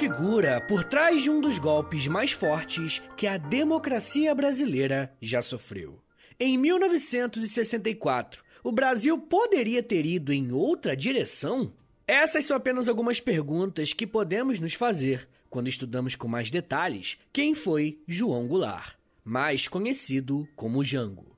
figura por trás de um dos golpes mais fortes que a democracia brasileira já sofreu. Em 1964, o Brasil poderia ter ido em outra direção? Essas são apenas algumas perguntas que podemos nos fazer quando estudamos com mais detalhes quem foi João Goulart, mais conhecido como Jango.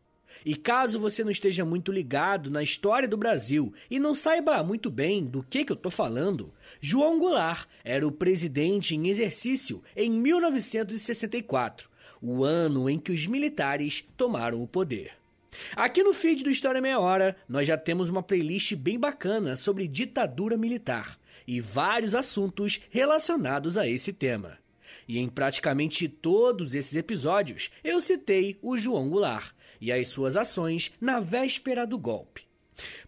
E caso você não esteja muito ligado na história do Brasil e não saiba muito bem do que, que eu estou falando, João Goulart era o presidente em exercício em 1964, o ano em que os militares tomaram o poder. Aqui no feed do História Meia Hora, nós já temos uma playlist bem bacana sobre ditadura militar e vários assuntos relacionados a esse tema. E em praticamente todos esses episódios, eu citei o João Goulart e as suas ações na véspera do golpe.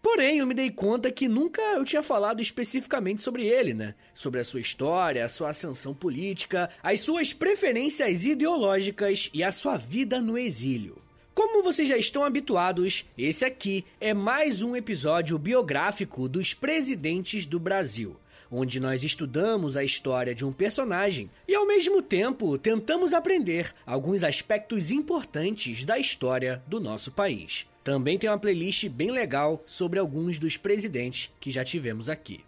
Porém, eu me dei conta que nunca eu tinha falado especificamente sobre ele, né? Sobre a sua história, a sua ascensão política, as suas preferências ideológicas e a sua vida no exílio. Como vocês já estão habituados, esse aqui é mais um episódio biográfico dos presidentes do Brasil onde nós estudamos a história de um personagem e, ao mesmo tempo, tentamos aprender alguns aspectos importantes da história do nosso país. Também tem uma playlist bem legal sobre alguns dos presidentes que já tivemos aqui.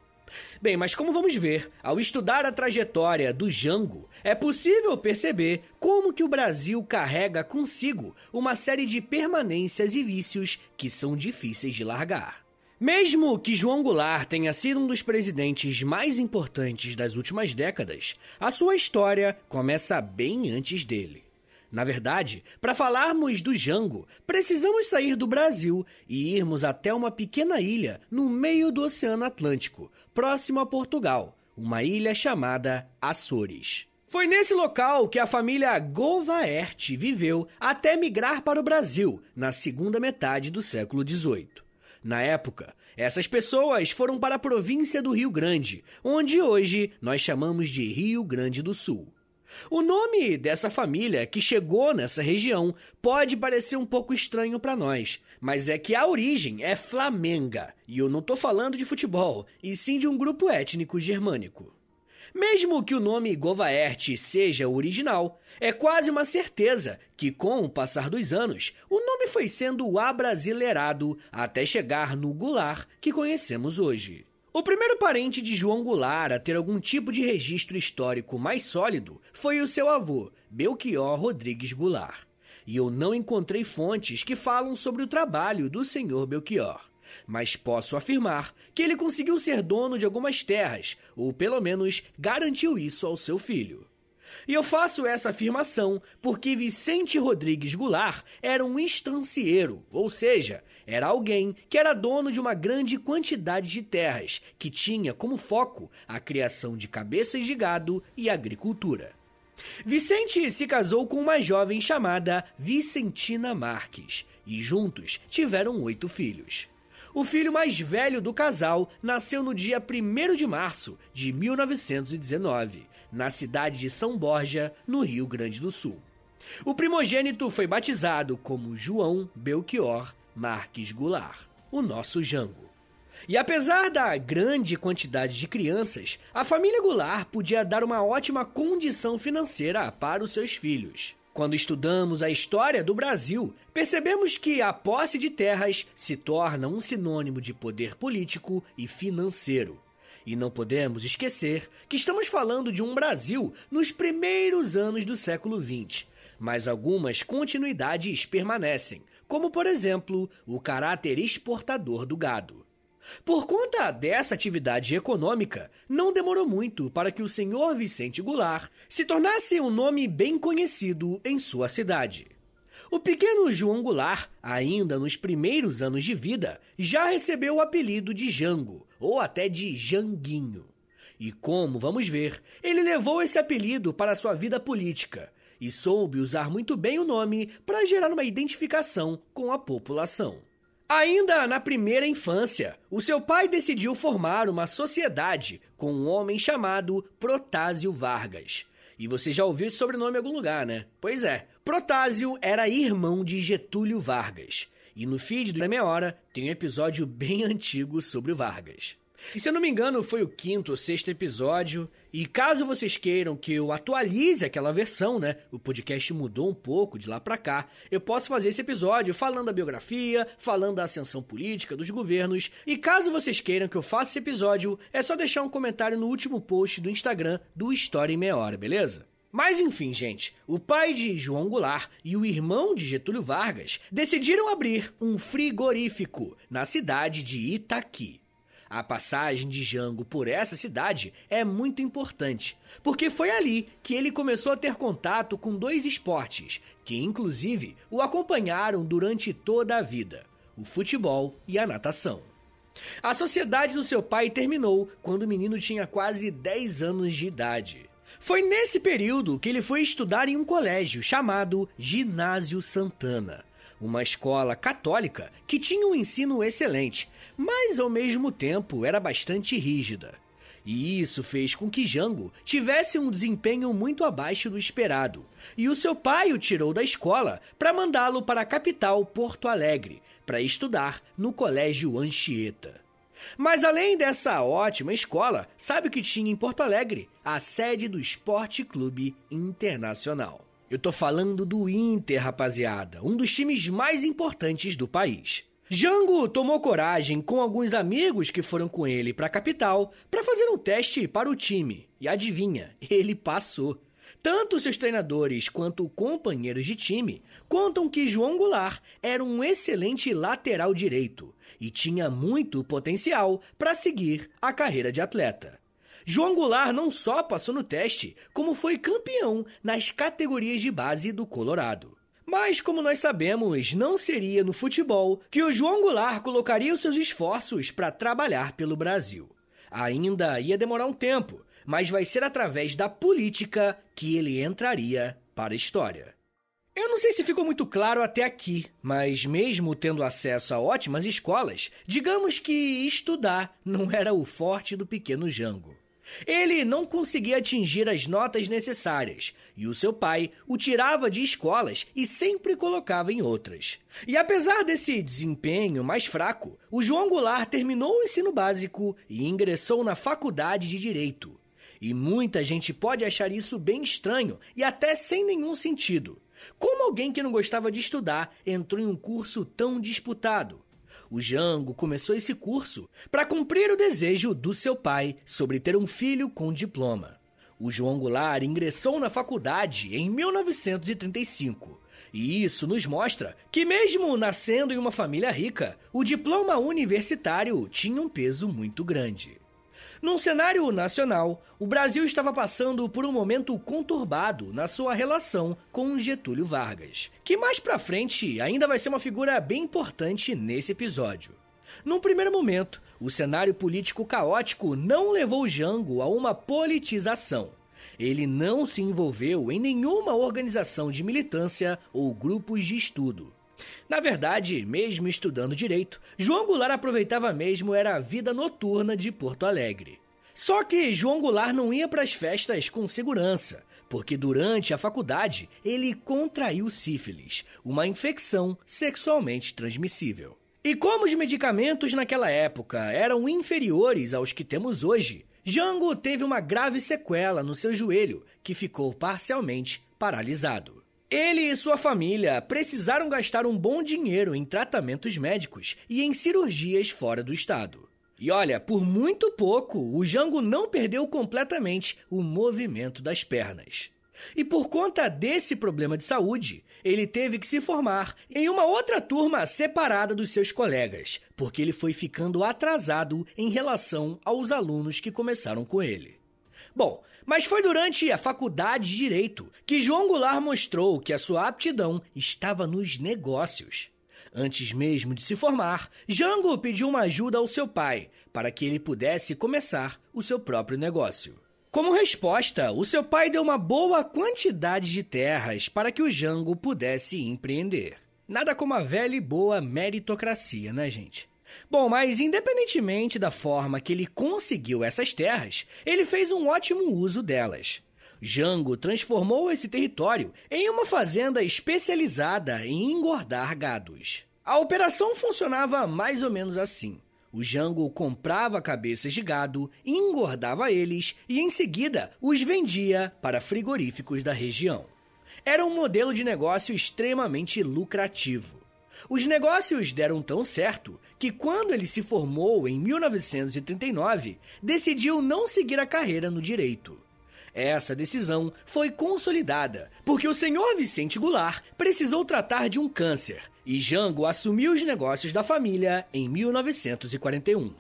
Bem, mas como vamos ver, ao estudar a trajetória do Jango, é possível perceber como que o Brasil carrega consigo uma série de permanências e vícios que são difíceis de largar. Mesmo que João Goulart tenha sido um dos presidentes mais importantes das últimas décadas, a sua história começa bem antes dele. Na verdade, para falarmos do Jango, precisamos sair do Brasil e irmos até uma pequena ilha no meio do Oceano Atlântico, próximo a Portugal, uma ilha chamada Açores. Foi nesse local que a família Govaert viveu até migrar para o Brasil na segunda metade do século XVIII. Na época, essas pessoas foram para a província do Rio Grande, onde hoje nós chamamos de Rio Grande do Sul. O nome dessa família que chegou nessa região pode parecer um pouco estranho para nós, mas é que a origem é flamenga, e eu não estou falando de futebol, e sim de um grupo étnico germânico. Mesmo que o nome Govaert seja original, é quase uma certeza que, com o passar dos anos, o nome foi sendo abrasileirado até chegar no Goulart que conhecemos hoje. O primeiro parente de João Goulart a ter algum tipo de registro histórico mais sólido foi o seu avô, Belchior Rodrigues Goulart. E eu não encontrei fontes que falam sobre o trabalho do senhor Belchior mas posso afirmar que ele conseguiu ser dono de algumas terras, ou pelo menos garantiu isso ao seu filho. E eu faço essa afirmação porque Vicente Rodrigues Goulart era um estancieiro, ou seja, era alguém que era dono de uma grande quantidade de terras, que tinha como foco a criação de cabeças de gado e agricultura. Vicente se casou com uma jovem chamada Vicentina Marques e juntos tiveram oito filhos. O filho mais velho do casal nasceu no dia 1 de março de 1919, na cidade de São Borja, no Rio Grande do Sul. O primogênito foi batizado como João Belchior Marques Goulart, o nosso Jango. E apesar da grande quantidade de crianças, a família Goulart podia dar uma ótima condição financeira para os seus filhos. Quando estudamos a história do Brasil, percebemos que a posse de terras se torna um sinônimo de poder político e financeiro. E não podemos esquecer que estamos falando de um Brasil nos primeiros anos do século XX, mas algumas continuidades permanecem, como por exemplo o caráter exportador do gado. Por conta dessa atividade econômica, não demorou muito para que o senhor Vicente Goulart se tornasse um nome bem conhecido em sua cidade. O pequeno João Goulart, ainda nos primeiros anos de vida, já recebeu o apelido de Jango, ou até de Janguinho. E como vamos ver, ele levou esse apelido para sua vida política e soube usar muito bem o nome para gerar uma identificação com a população. Ainda na primeira infância, o seu pai decidiu formar uma sociedade com um homem chamado Protásio Vargas. E você já ouviu esse sobrenome em algum lugar, né? Pois é, Protásio era irmão de Getúlio Vargas. E no feed do Meia Hora tem um episódio bem antigo sobre o Vargas. E se eu não me engano, foi o quinto ou sexto episódio. E caso vocês queiram que eu atualize aquela versão, né? O podcast mudou um pouco de lá pra cá. Eu posso fazer esse episódio falando da biografia, falando da ascensão política dos governos. E caso vocês queiram que eu faça esse episódio, é só deixar um comentário no último post do Instagram do História em Meia Hora, beleza? Mas enfim, gente, o pai de João Goulart e o irmão de Getúlio Vargas decidiram abrir um frigorífico na cidade de Itaqui. A passagem de Jango por essa cidade é muito importante, porque foi ali que ele começou a ter contato com dois esportes, que inclusive o acompanharam durante toda a vida: o futebol e a natação. A sociedade do seu pai terminou quando o menino tinha quase 10 anos de idade. Foi nesse período que ele foi estudar em um colégio chamado Ginásio Santana, uma escola católica que tinha um ensino excelente, mas ao mesmo tempo era bastante rígida. E isso fez com que Jango tivesse um desempenho muito abaixo do esperado, e o seu pai o tirou da escola para mandá-lo para a capital Porto Alegre, para estudar no Colégio Anchieta. Mas além dessa ótima escola, sabe o que tinha em Porto Alegre? A sede do Esporte Clube Internacional. Eu tô falando do Inter, rapaziada, um dos times mais importantes do país. Jango tomou coragem com alguns amigos que foram com ele para a capital para fazer um teste para o time. E adivinha, ele passou. Tanto seus treinadores quanto companheiros de time contam que João Goulart era um excelente lateral direito e tinha muito potencial para seguir a carreira de atleta. João Goulart não só passou no teste, como foi campeão nas categorias de base do Colorado. Mas, como nós sabemos, não seria no futebol que o João Goulart colocaria os seus esforços para trabalhar pelo Brasil. Ainda ia demorar um tempo, mas vai ser através da política que ele entraria para a história. Eu não sei se ficou muito claro até aqui, mas mesmo tendo acesso a ótimas escolas, digamos que estudar não era o forte do pequeno Jango. Ele não conseguia atingir as notas necessárias, e o seu pai o tirava de escolas e sempre colocava em outras. E apesar desse desempenho mais fraco, o João Goulart terminou o ensino básico e ingressou na faculdade de Direito. E muita gente pode achar isso bem estranho e até sem nenhum sentido. Como alguém que não gostava de estudar entrou em um curso tão disputado? O Jango começou esse curso para cumprir o desejo do seu pai sobre ter um filho com diploma. O João Goulart ingressou na faculdade em 1935. E isso nos mostra que, mesmo nascendo em uma família rica, o diploma universitário tinha um peso muito grande. Num cenário nacional, o Brasil estava passando por um momento conturbado na sua relação com Getúlio Vargas, que mais pra frente ainda vai ser uma figura bem importante nesse episódio. Num primeiro momento, o cenário político caótico não levou Jango a uma politização. Ele não se envolveu em nenhuma organização de militância ou grupos de estudo. Na verdade, mesmo estudando direito, João Goulart aproveitava mesmo era a vida noturna de Porto Alegre. Só que João Goulart não ia para as festas com segurança, porque durante a faculdade ele contraiu sífilis, uma infecção sexualmente transmissível. E como os medicamentos naquela época eram inferiores aos que temos hoje, Jango teve uma grave sequela no seu joelho, que ficou parcialmente paralisado. Ele e sua família precisaram gastar um bom dinheiro em tratamentos médicos e em cirurgias fora do estado. E olha, por muito pouco, o Jango não perdeu completamente o movimento das pernas. E por conta desse problema de saúde, ele teve que se formar em uma outra turma separada dos seus colegas, porque ele foi ficando atrasado em relação aos alunos que começaram com ele. Bom, mas foi durante a faculdade de Direito que João Goulart mostrou que a sua aptidão estava nos negócios. Antes mesmo de se formar, Jango pediu uma ajuda ao seu pai para que ele pudesse começar o seu próprio negócio. Como resposta, o seu pai deu uma boa quantidade de terras para que o Jango pudesse empreender. Nada como a velha e boa meritocracia, né, gente? Bom, mas independentemente da forma que ele conseguiu essas terras, ele fez um ótimo uso delas. Jango transformou esse território em uma fazenda especializada em engordar gados. A operação funcionava mais ou menos assim. O Jango comprava cabeças de gado, engordava eles e em seguida os vendia para frigoríficos da região. Era um modelo de negócio extremamente lucrativo. Os negócios deram tão certo que, quando ele se formou em 1939, decidiu não seguir a carreira no direito. Essa decisão foi consolidada porque o senhor Vicente Goulart precisou tratar de um câncer e Jango assumiu os negócios da família em 1941.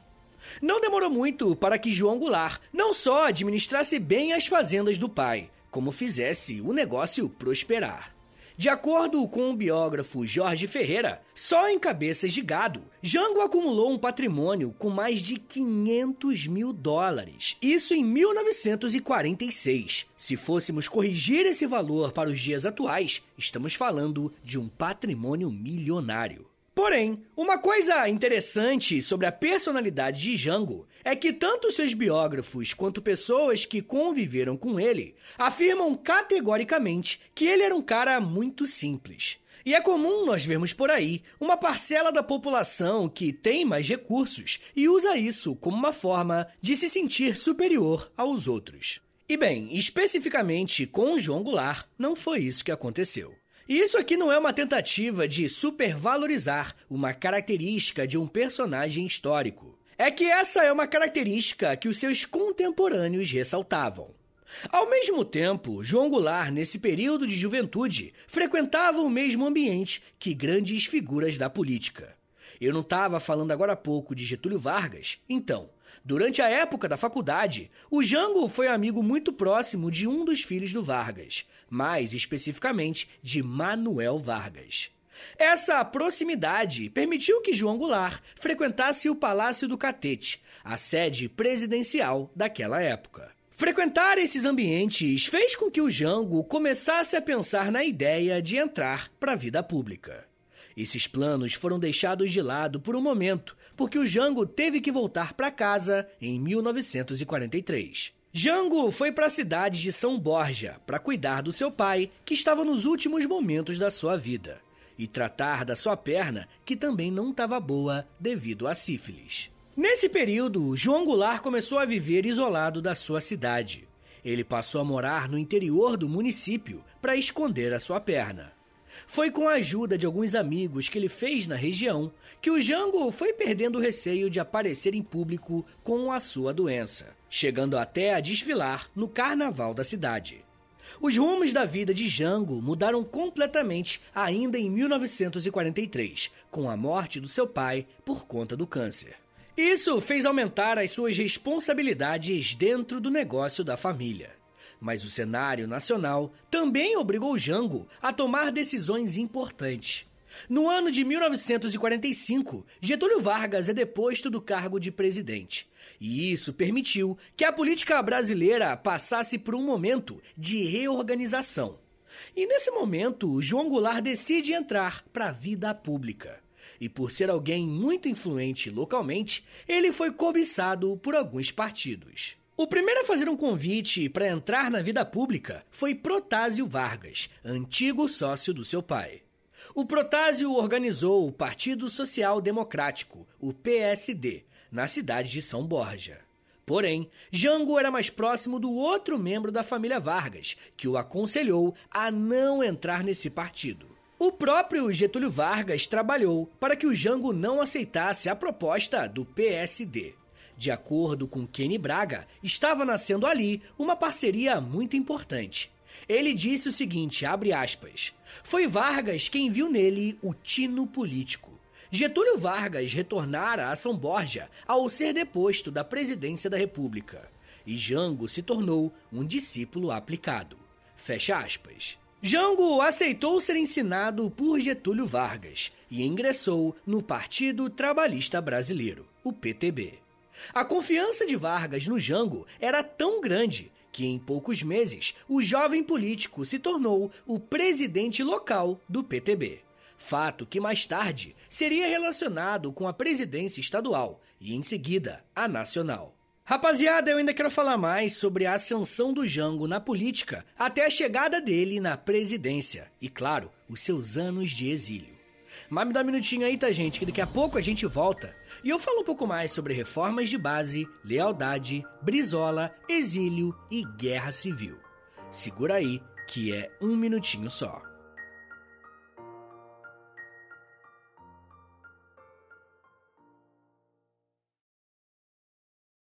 Não demorou muito para que João Goulart não só administrasse bem as fazendas do pai, como fizesse o negócio prosperar. De acordo com o biógrafo Jorge Ferreira, só em cabeças de gado, Jango acumulou um patrimônio com mais de 500 mil dólares. Isso em 1946. Se fôssemos corrigir esse valor para os dias atuais, estamos falando de um patrimônio milionário. Porém, uma coisa interessante sobre a personalidade de Jango é que tanto seus biógrafos quanto pessoas que conviveram com ele afirmam categoricamente que ele era um cara muito simples. E é comum nós vermos por aí uma parcela da população que tem mais recursos e usa isso como uma forma de se sentir superior aos outros. E bem, especificamente com João Goulart, não foi isso que aconteceu. E isso aqui não é uma tentativa de supervalorizar uma característica de um personagem histórico. É que essa é uma característica que os seus contemporâneos ressaltavam. Ao mesmo tempo, João Goulart, nesse período de juventude, frequentava o mesmo ambiente que grandes figuras da política. Eu não estava falando agora há pouco de Getúlio Vargas? Então, durante a época da faculdade, o Jango foi amigo muito próximo de um dos filhos do Vargas, mais especificamente de Manuel Vargas. Essa proximidade permitiu que João Goulart frequentasse o Palácio do Catete, a sede presidencial daquela época. Frequentar esses ambientes fez com que o Jango começasse a pensar na ideia de entrar para a vida pública. Esses planos foram deixados de lado por um momento, porque o Jango teve que voltar para casa em 1943. Jango foi para a cidade de São Borja para cuidar do seu pai, que estava nos últimos momentos da sua vida, e tratar da sua perna, que também não estava boa devido à sífilis. Nesse período, João Goulart começou a viver isolado da sua cidade. Ele passou a morar no interior do município para esconder a sua perna. Foi com a ajuda de alguns amigos que ele fez na região que o Jango foi perdendo o receio de aparecer em público com a sua doença, chegando até a desfilar no carnaval da cidade. Os rumos da vida de Jango mudaram completamente ainda em 1943, com a morte do seu pai por conta do câncer. Isso fez aumentar as suas responsabilidades dentro do negócio da família. Mas o cenário nacional também obrigou Jango a tomar decisões importantes. No ano de 1945, Getúlio Vargas é deposto do cargo de presidente. E isso permitiu que a política brasileira passasse por um momento de reorganização. E nesse momento, João Goulart decide entrar para a vida pública. E por ser alguém muito influente localmente, ele foi cobiçado por alguns partidos. O primeiro a fazer um convite para entrar na vida pública foi Protásio Vargas, antigo sócio do seu pai. O Protásio organizou o Partido Social Democrático, o PSD, na cidade de São Borja. Porém, Jango era mais próximo do outro membro da família Vargas, que o aconselhou a não entrar nesse partido. O próprio Getúlio Vargas trabalhou para que o Jango não aceitasse a proposta do PSD. De acordo com Kenny Braga, estava nascendo ali uma parceria muito importante. Ele disse o seguinte, abre aspas, foi Vargas quem viu nele o tino político. Getúlio Vargas retornara a São Borja ao ser deposto da presidência da República. E Jango se tornou um discípulo aplicado. Fecha aspas. Jango aceitou ser ensinado por Getúlio Vargas e ingressou no Partido Trabalhista Brasileiro, o PTB. A confiança de Vargas no Jango era tão grande que, em poucos meses, o jovem político se tornou o presidente local do PTB. Fato que mais tarde seria relacionado com a presidência estadual e, em seguida, a nacional. Rapaziada, eu ainda quero falar mais sobre a ascensão do Jango na política até a chegada dele na presidência e, claro, os seus anos de exílio. Mas me dá um minutinho aí, tá, gente? Que daqui a pouco a gente volta. E eu falo um pouco mais sobre reformas de base, lealdade, brisola, exílio e guerra civil. Segura aí, que é um minutinho só.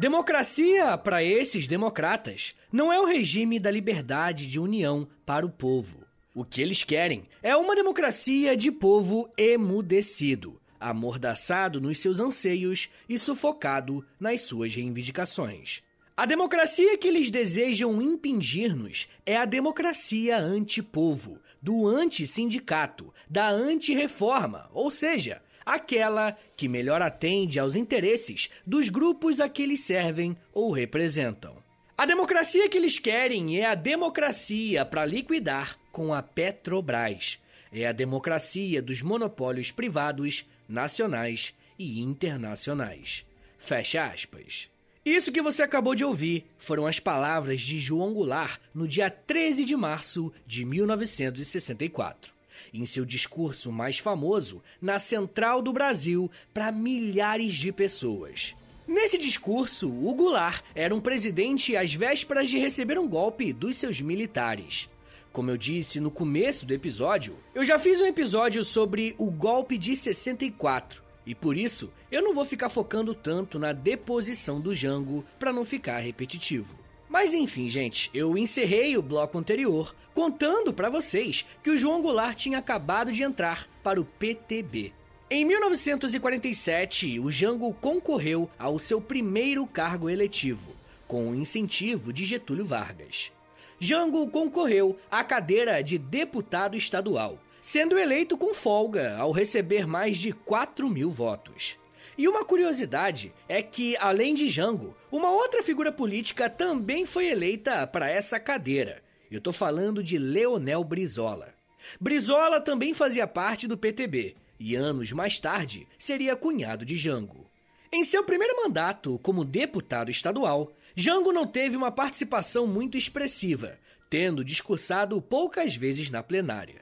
Democracia, para esses democratas, não é o regime da liberdade de união para o povo. O que eles querem é uma democracia de povo emudecido, amordaçado nos seus anseios e sufocado nas suas reivindicações. A democracia que eles desejam impingir-nos é a democracia anti-povo, do anti-sindicato, da anti-reforma, ou seja, aquela que melhor atende aos interesses dos grupos a que eles servem ou representam. A democracia que eles querem é a democracia para liquidar com a Petrobras. É a democracia dos monopólios privados, nacionais e internacionais. Fecha aspas. Isso que você acabou de ouvir foram as palavras de João Goulart no dia 13 de março de 1964 em seu discurso mais famoso na Central do Brasil para milhares de pessoas. Nesse discurso, o Goulart era um presidente às vésperas de receber um golpe dos seus militares. Como eu disse no começo do episódio, eu já fiz um episódio sobre o golpe de 64 e por isso eu não vou ficar focando tanto na deposição do Jango para não ficar repetitivo. Mas enfim, gente, eu encerrei o bloco anterior contando para vocês que o João Goulart tinha acabado de entrar para o PTB. Em 1947, o Jango concorreu ao seu primeiro cargo eletivo, com o incentivo de Getúlio Vargas. Jango concorreu à cadeira de deputado estadual, sendo eleito com folga ao receber mais de 4 mil votos. E uma curiosidade é que, além de Jango, uma outra figura política também foi eleita para essa cadeira. Eu tô falando de Leonel Brizola. Brizola também fazia parte do PTB e anos mais tarde seria cunhado de Jango. Em seu primeiro mandato como deputado estadual, Jango não teve uma participação muito expressiva, tendo discursado poucas vezes na plenária.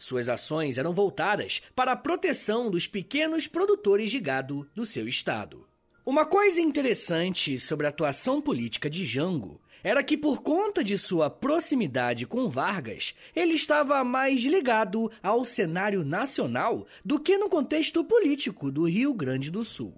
Suas ações eram voltadas para a proteção dos pequenos produtores de gado do seu estado. Uma coisa interessante sobre a atuação política de Jango era que, por conta de sua proximidade com Vargas, ele estava mais ligado ao cenário nacional do que no contexto político do Rio Grande do Sul.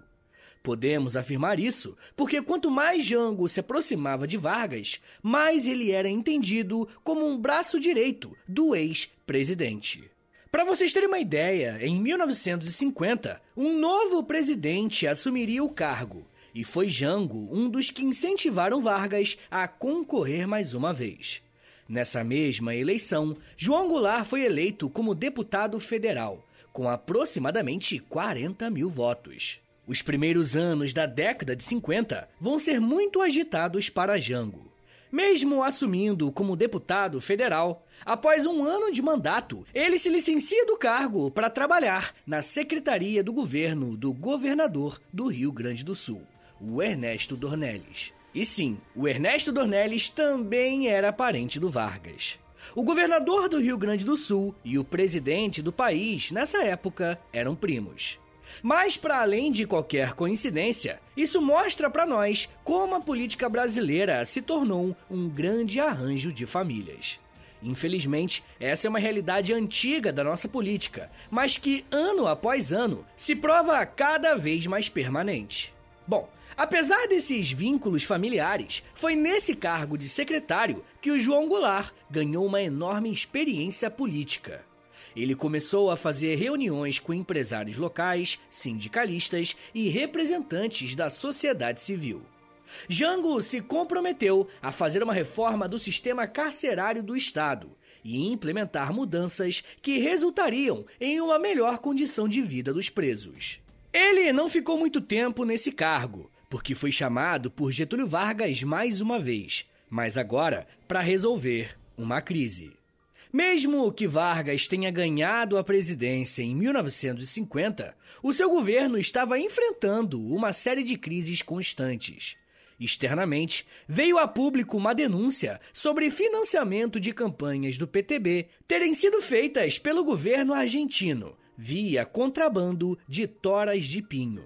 Podemos afirmar isso porque quanto mais Jango se aproximava de Vargas, mais ele era entendido como um braço direito do ex-presidente. Para vocês terem uma ideia, em 1950, um novo presidente assumiria o cargo, e foi Jango um dos que incentivaram Vargas a concorrer mais uma vez. Nessa mesma eleição, João Goulart foi eleito como deputado federal, com aproximadamente 40 mil votos. Os primeiros anos da década de 50 vão ser muito agitados para Jango. Mesmo assumindo como deputado federal, após um ano de mandato, ele se licencia do cargo para trabalhar na secretaria do governo do governador do Rio Grande do Sul, o Ernesto Dornelles. E sim, o Ernesto Dornelles também era parente do Vargas. O governador do Rio Grande do Sul e o presidente do país, nessa época, eram primos. Mas, para além de qualquer coincidência, isso mostra para nós como a política brasileira se tornou um grande arranjo de famílias. Infelizmente, essa é uma realidade antiga da nossa política, mas que ano após ano se prova cada vez mais permanente. Bom, apesar desses vínculos familiares, foi nesse cargo de secretário que o João Goulart ganhou uma enorme experiência política. Ele começou a fazer reuniões com empresários locais, sindicalistas e representantes da sociedade civil. Jango se comprometeu a fazer uma reforma do sistema carcerário do Estado e implementar mudanças que resultariam em uma melhor condição de vida dos presos. Ele não ficou muito tempo nesse cargo, porque foi chamado por Getúlio Vargas mais uma vez, mas agora para resolver uma crise. Mesmo que Vargas tenha ganhado a presidência em 1950, o seu governo estava enfrentando uma série de crises constantes. Externamente, veio a público uma denúncia sobre financiamento de campanhas do PTB terem sido feitas pelo governo argentino via contrabando de toras de pinho.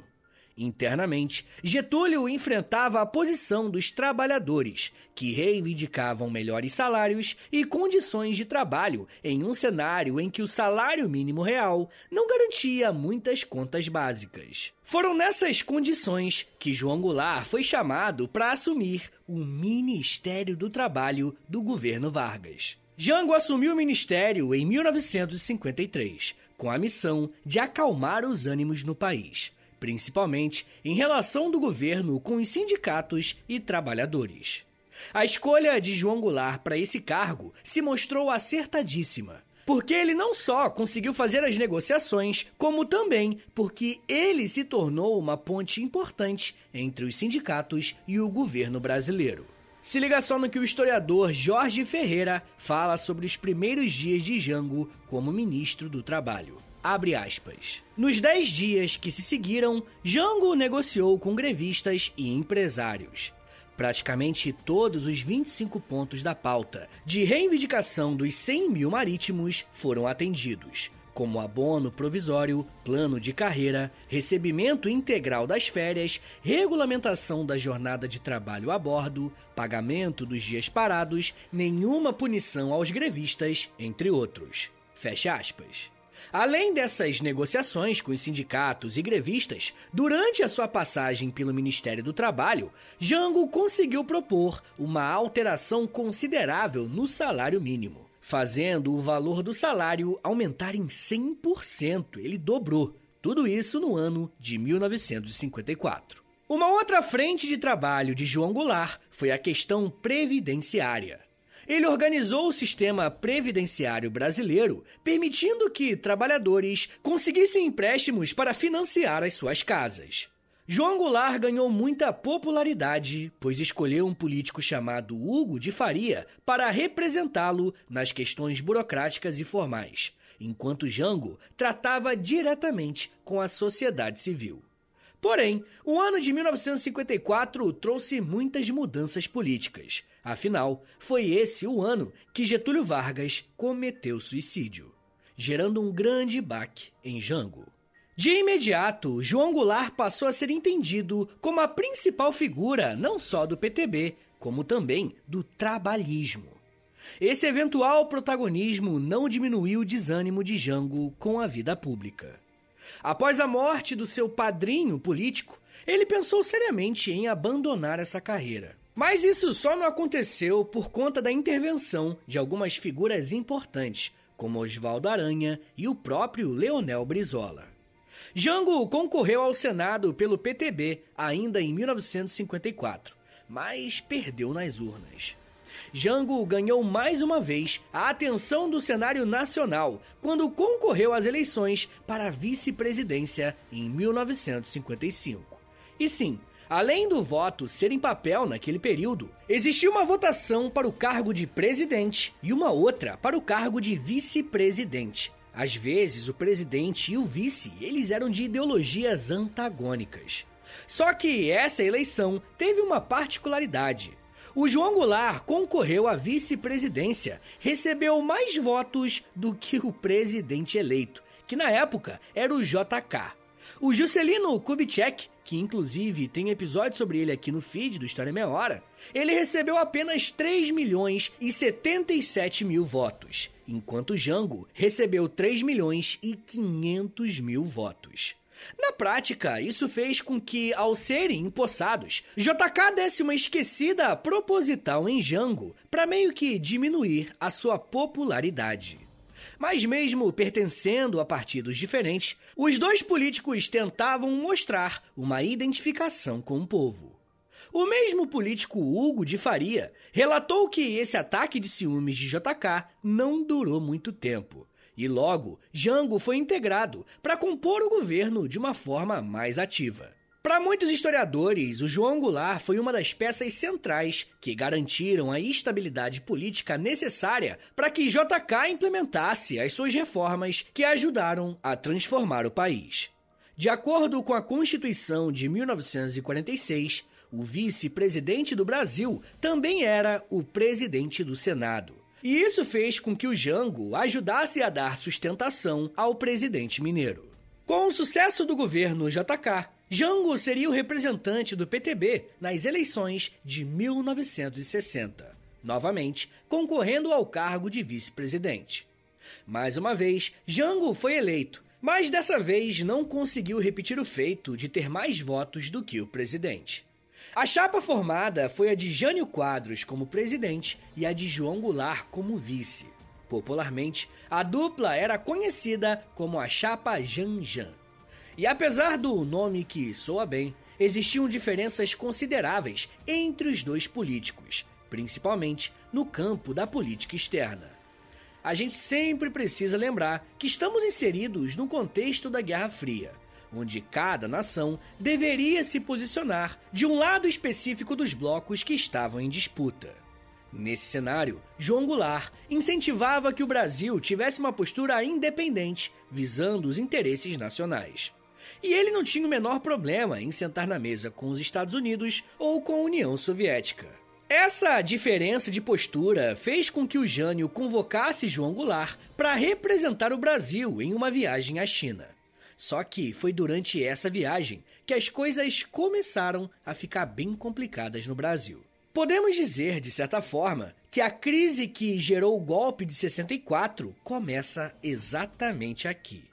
Internamente, Getúlio enfrentava a posição dos trabalhadores, que reivindicavam melhores salários e condições de trabalho em um cenário em que o salário mínimo real não garantia muitas contas básicas. Foram nessas condições que João Goulart foi chamado para assumir o Ministério do Trabalho do governo Vargas. Jango assumiu o ministério em 1953, com a missão de acalmar os ânimos no país principalmente em relação do governo com os sindicatos e trabalhadores. A escolha de João Goulart para esse cargo se mostrou acertadíssima, porque ele não só conseguiu fazer as negociações, como também porque ele se tornou uma ponte importante entre os sindicatos e o governo brasileiro. Se liga só no que o historiador Jorge Ferreira fala sobre os primeiros dias de Jango como ministro do Trabalho. Abre aspas. Nos dez dias que se seguiram, Jango negociou com grevistas e empresários. Praticamente todos os 25 pontos da pauta de reivindicação dos 100 mil marítimos foram atendidos, como abono provisório, plano de carreira, recebimento integral das férias, regulamentação da jornada de trabalho a bordo, pagamento dos dias parados, nenhuma punição aos grevistas, entre outros. Fecha aspas. Além dessas negociações com os sindicatos e grevistas, durante a sua passagem pelo Ministério do Trabalho, Jango conseguiu propor uma alteração considerável no salário mínimo, fazendo o valor do salário aumentar em 100%. Ele dobrou. Tudo isso no ano de 1954. Uma outra frente de trabalho de João Goulart foi a questão previdenciária. Ele organizou o sistema previdenciário brasileiro, permitindo que trabalhadores conseguissem empréstimos para financiar as suas casas. João Goulart ganhou muita popularidade, pois escolheu um político chamado Hugo de Faria para representá-lo nas questões burocráticas e formais, enquanto Jango tratava diretamente com a sociedade civil. Porém, o ano de 1954 trouxe muitas mudanças políticas. Afinal, foi esse o ano que Getúlio Vargas cometeu suicídio, gerando um grande baque em Jango. De imediato, João Goulart passou a ser entendido como a principal figura não só do PTB, como também do trabalhismo. Esse eventual protagonismo não diminuiu o desânimo de Jango com a vida pública. Após a morte do seu padrinho político, ele pensou seriamente em abandonar essa carreira. Mas isso só não aconteceu por conta da intervenção de algumas figuras importantes, como Oswaldo Aranha e o próprio Leonel Brizola. Jango concorreu ao Senado pelo PTB ainda em 1954, mas perdeu nas urnas. Jango ganhou mais uma vez a atenção do cenário nacional quando concorreu às eleições para a vice-presidência em 1955. E sim, Além do voto ser em papel naquele período, existia uma votação para o cargo de presidente e uma outra para o cargo de vice-presidente. Às vezes, o presidente e o vice, eles eram de ideologias antagônicas. Só que essa eleição teve uma particularidade. O João Goulart concorreu à vice-presidência, recebeu mais votos do que o presidente eleito, que na época era o JK. O Juscelino Kubitschek que inclusive tem episódio sobre ele aqui no feed do História Meia Hora, ele recebeu apenas 3 milhões e 77 mil votos, enquanto Jango recebeu 3 milhões e 500 mil votos. Na prática, isso fez com que, ao serem empossados, JK desse uma esquecida proposital em Jango para meio que diminuir a sua popularidade. Mas mesmo pertencendo a partidos diferentes, os dois políticos tentavam mostrar uma identificação com o povo. O mesmo político Hugo de Faria relatou que esse ataque de ciúmes de JK não durou muito tempo. E logo, Jango foi integrado para compor o governo de uma forma mais ativa. Para muitos historiadores, o João Goulart foi uma das peças centrais que garantiram a estabilidade política necessária para que JK implementasse as suas reformas que ajudaram a transformar o país. De acordo com a Constituição de 1946, o vice-presidente do Brasil também era o presidente do Senado. E isso fez com que o Jango ajudasse a dar sustentação ao presidente mineiro. Com o sucesso do governo JK, Jango seria o representante do PTB nas eleições de 1960, novamente concorrendo ao cargo de vice-presidente. Mais uma vez, Jango foi eleito, mas dessa vez não conseguiu repetir o feito de ter mais votos do que o presidente. A chapa formada foi a de Jânio Quadros como presidente e a de João Goulart como vice. Popularmente, a dupla era conhecida como a chapa Janjan. E apesar do nome que soa bem, existiam diferenças consideráveis entre os dois políticos, principalmente no campo da política externa. A gente sempre precisa lembrar que estamos inseridos no contexto da Guerra Fria, onde cada nação deveria se posicionar de um lado específico dos blocos que estavam em disputa. Nesse cenário, João Goulart incentivava que o Brasil tivesse uma postura independente, visando os interesses nacionais. E ele não tinha o menor problema em sentar na mesa com os Estados Unidos ou com a União Soviética. Essa diferença de postura fez com que o Jânio convocasse João Goulart para representar o Brasil em uma viagem à China. Só que foi durante essa viagem que as coisas começaram a ficar bem complicadas no Brasil. Podemos dizer, de certa forma, que a crise que gerou o golpe de 64 começa exatamente aqui.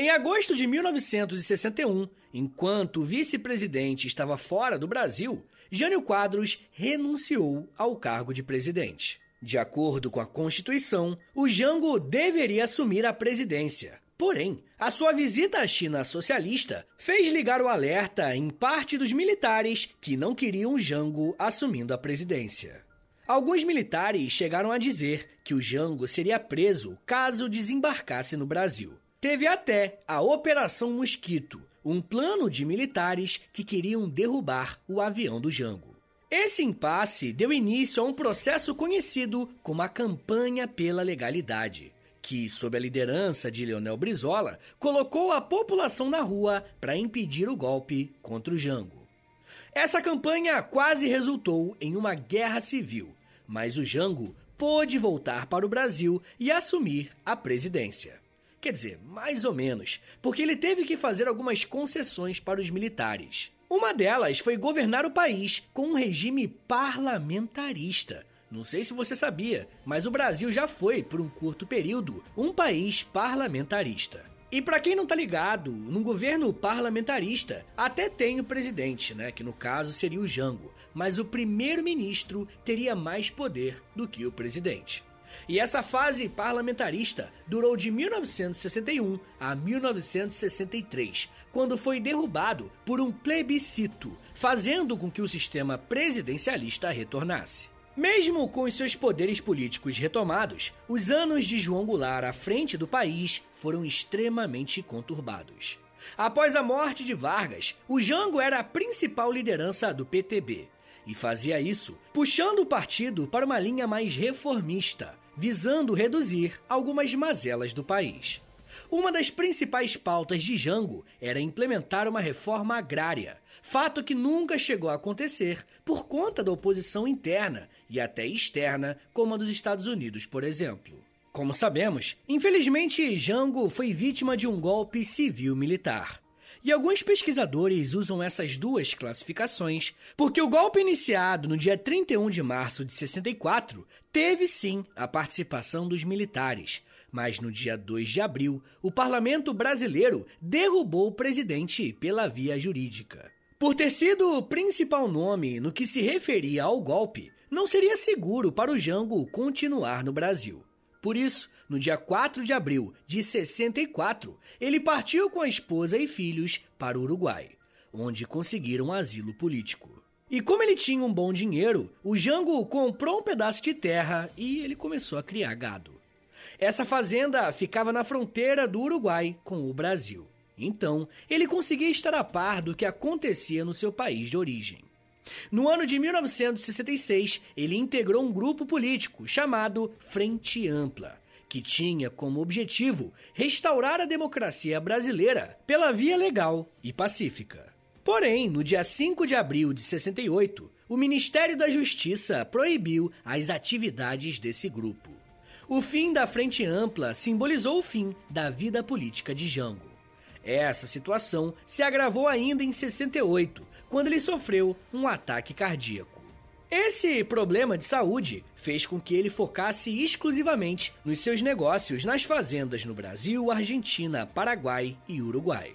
Em agosto de 1961, enquanto o vice-presidente estava fora do Brasil, Jânio Quadros renunciou ao cargo de presidente. De acordo com a Constituição, o Jango deveria assumir a presidência. Porém, a sua visita à China socialista fez ligar o alerta em parte dos militares que não queriam Jango assumindo a presidência. Alguns militares chegaram a dizer que o Jango seria preso caso desembarcasse no Brasil. Teve até a Operação Mosquito, um plano de militares que queriam derrubar o avião do Jango. Esse impasse deu início a um processo conhecido como a Campanha pela Legalidade, que, sob a liderança de Leonel Brizola, colocou a população na rua para impedir o golpe contra o Jango. Essa campanha quase resultou em uma guerra civil, mas o Jango pôde voltar para o Brasil e assumir a presidência. Quer dizer, mais ou menos, porque ele teve que fazer algumas concessões para os militares. Uma delas foi governar o país com um regime parlamentarista. Não sei se você sabia, mas o Brasil já foi, por um curto período, um país parlamentarista. E para quem não tá ligado, num governo parlamentarista até tem o presidente, né, que no caso seria o Jango, mas o primeiro-ministro teria mais poder do que o presidente. E essa fase parlamentarista durou de 1961 a 1963, quando foi derrubado por um plebiscito, fazendo com que o sistema presidencialista retornasse. Mesmo com seus poderes políticos retomados, os anos de João Goulart à frente do país foram extremamente conturbados. Após a morte de Vargas, o Jango era a principal liderança do PTB e fazia isso puxando o partido para uma linha mais reformista, visando reduzir algumas mazelas do país. Uma das principais pautas de Jango era implementar uma reforma agrária, fato que nunca chegou a acontecer por conta da oposição interna e até externa, como a dos Estados Unidos, por exemplo. Como sabemos, infelizmente Jango foi vítima de um golpe civil-militar. E alguns pesquisadores usam essas duas classificações porque o golpe iniciado no dia 31 de março de 64 teve sim a participação dos militares, mas no dia 2 de abril, o parlamento brasileiro derrubou o presidente pela via jurídica. Por ter sido o principal nome no que se referia ao golpe, não seria seguro para o Jango continuar no Brasil. Por isso, no dia 4 de abril de 64, ele partiu com a esposa e filhos para o Uruguai, onde conseguiram asilo político. E como ele tinha um bom dinheiro, o Jango comprou um pedaço de terra e ele começou a criar gado. Essa fazenda ficava na fronteira do Uruguai com o Brasil. Então, ele conseguia estar a par do que acontecia no seu país de origem. No ano de 1966, ele integrou um grupo político chamado Frente Ampla, que tinha como objetivo restaurar a democracia brasileira pela via legal e pacífica. Porém, no dia 5 de abril de 68, o Ministério da Justiça proibiu as atividades desse grupo. O fim da Frente Ampla simbolizou o fim da vida política de Jango. Essa situação se agravou ainda em 68, quando ele sofreu um ataque cardíaco. Esse problema de saúde fez com que ele focasse exclusivamente nos seus negócios nas fazendas no Brasil, Argentina, Paraguai e Uruguai.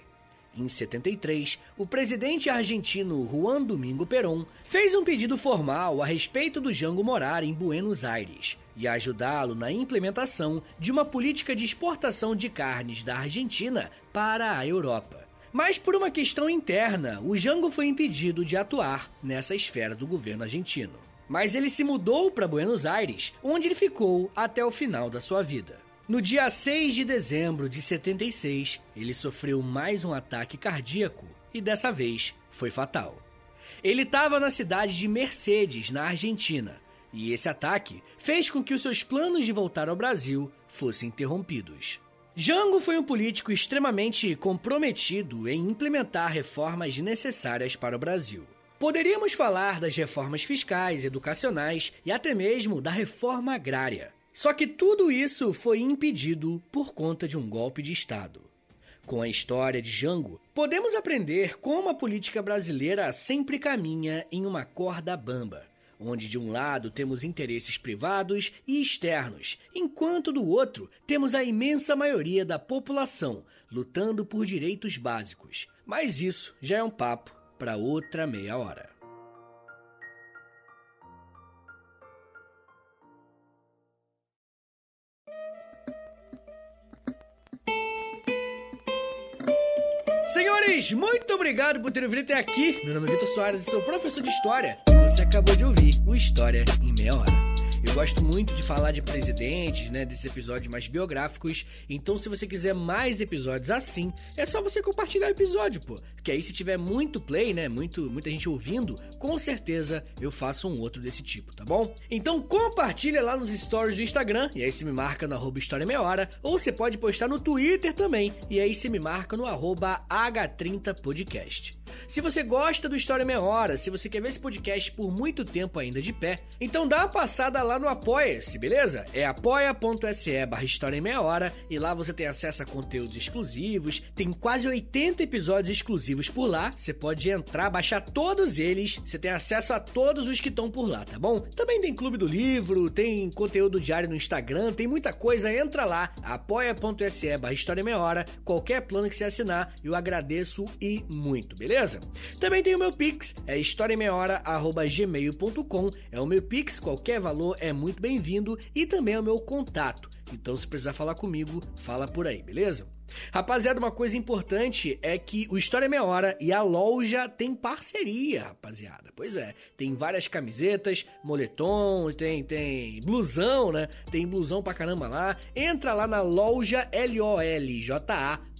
Em 73, o presidente argentino Juan Domingo Perón fez um pedido formal a respeito do Jango morar em Buenos Aires e ajudá-lo na implementação de uma política de exportação de carnes da Argentina para a Europa. Mas por uma questão interna, o Jango foi impedido de atuar nessa esfera do governo argentino. Mas ele se mudou para Buenos Aires, onde ele ficou até o final da sua vida. No dia 6 de dezembro de 76, ele sofreu mais um ataque cardíaco e dessa vez foi fatal. Ele estava na cidade de Mercedes, na Argentina, e esse ataque fez com que os seus planos de voltar ao Brasil fossem interrompidos. Jango foi um político extremamente comprometido em implementar reformas necessárias para o Brasil. Poderíamos falar das reformas fiscais, educacionais e até mesmo da reforma agrária. Só que tudo isso foi impedido por conta de um golpe de Estado. Com a história de Jango, podemos aprender como a política brasileira sempre caminha em uma corda bamba onde de um lado temos interesses privados e externos, enquanto do outro temos a imensa maioria da população lutando por direitos básicos. Mas isso já é um papo para outra meia hora. Senhores, muito obrigado por terem vindo até aqui. Meu nome é Vitor Soares e sou professor de História. Você acabou de ouvir o História em Meia Hora. Gosto muito de falar de presidentes, né, desses episódios mais biográficos. Então, se você quiser mais episódios assim, é só você compartilhar o episódio, pô. Porque aí se tiver muito play, né, muito muita gente ouvindo, com certeza eu faço um outro desse tipo, tá bom? Então, compartilha lá nos stories do Instagram e aí você me marca no arroba História Meia Hora, ou você pode postar no Twitter também, e aí você me marca no arroba H30podcast. Se você gosta do História Meia Hora, se você quer ver esse podcast por muito tempo ainda de pé, então dá uma passada lá no Apoia-se, beleza? É apoia.se barra História Meia Hora e lá você tem acesso a conteúdos exclusivos, tem quase 80 episódios exclusivos por lá, você pode entrar, baixar todos eles, você tem acesso a todos os que estão por lá, tá bom? Também tem Clube do Livro, tem conteúdo diário no Instagram, tem muita coisa, entra lá, apoia.se barra História Meia Hora, qualquer plano que você assinar, eu agradeço e muito, beleza? Também tem o meu Pix, é historiaemmeiahora.gmail.com, é o meu Pix, qualquer valor é muito bem-vindo e também é o meu contato. Então, se precisar falar comigo, fala por aí, beleza? Rapaziada, uma coisa importante é que o História Meia Hora e a loja tem parceria, rapaziada. Pois é, tem várias camisetas, moletom, tem, tem blusão, né? Tem blusão pra caramba lá. Entra lá na loja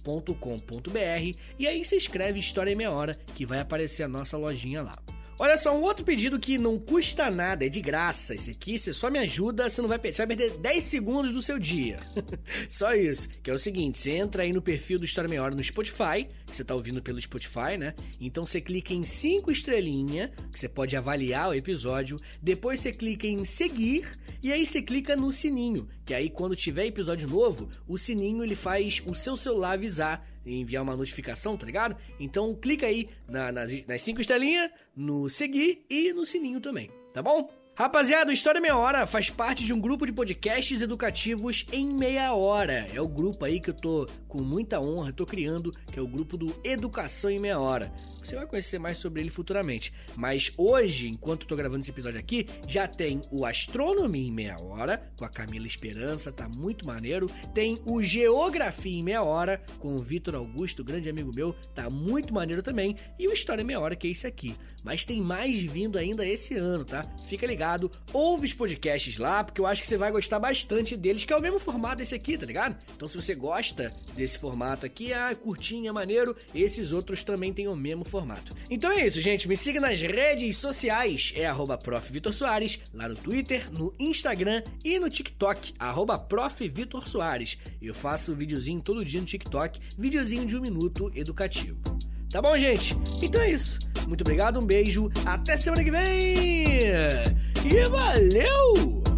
L-O-L-J-A.com.br e aí se escreve História em Meia Hora que vai aparecer a nossa lojinha lá. Olha só, um outro pedido que não custa nada, é de graça. Esse aqui, você só me ajuda, você não vai, você vai perder 10 segundos do seu dia. só isso. Que é o seguinte, você entra aí no perfil do História Meia Hora no Spotify, que você tá ouvindo pelo Spotify, né? Então você clica em 5 estrelinha, que você pode avaliar o episódio. Depois você clica em seguir e aí você clica no sininho, que aí quando tiver episódio novo, o sininho ele faz o seu celular avisar enviar uma notificação, tá ligado? Então clica aí na, nas, nas cinco estrelinhas, no seguir e no sininho também, tá bom? Rapaziada, o História Meia Hora faz parte de um grupo de podcasts educativos em meia hora. É o grupo aí que eu tô com muita honra, tô criando, que é o grupo do Educação em Meia Hora. Você vai conhecer mais sobre ele futuramente. Mas hoje, enquanto eu tô gravando esse episódio aqui, já tem o Astronomia em Meia Hora, com a Camila Esperança, tá muito maneiro. Tem o Geografia em Meia Hora, com o Vitor Augusto, grande amigo meu, tá muito maneiro também. E o História em Meia Hora, que é esse aqui. Mas tem mais vindo ainda esse ano, tá? Fica ligado, ouve os podcasts lá, porque eu acho que você vai gostar bastante deles, que é o mesmo formato desse aqui, tá ligado? Então se você gosta desse formato aqui, ah, curtinho, é maneiro, esses outros também têm o mesmo formato. Então é isso, gente. Me siga nas redes sociais, é arroba Soares, lá no Twitter, no Instagram e no TikTok, arroba. Eu faço videozinho todo dia no TikTok, videozinho de um minuto educativo. Tá bom, gente? Então é isso. Muito obrigado, um beijo, até semana que vem! E valeu!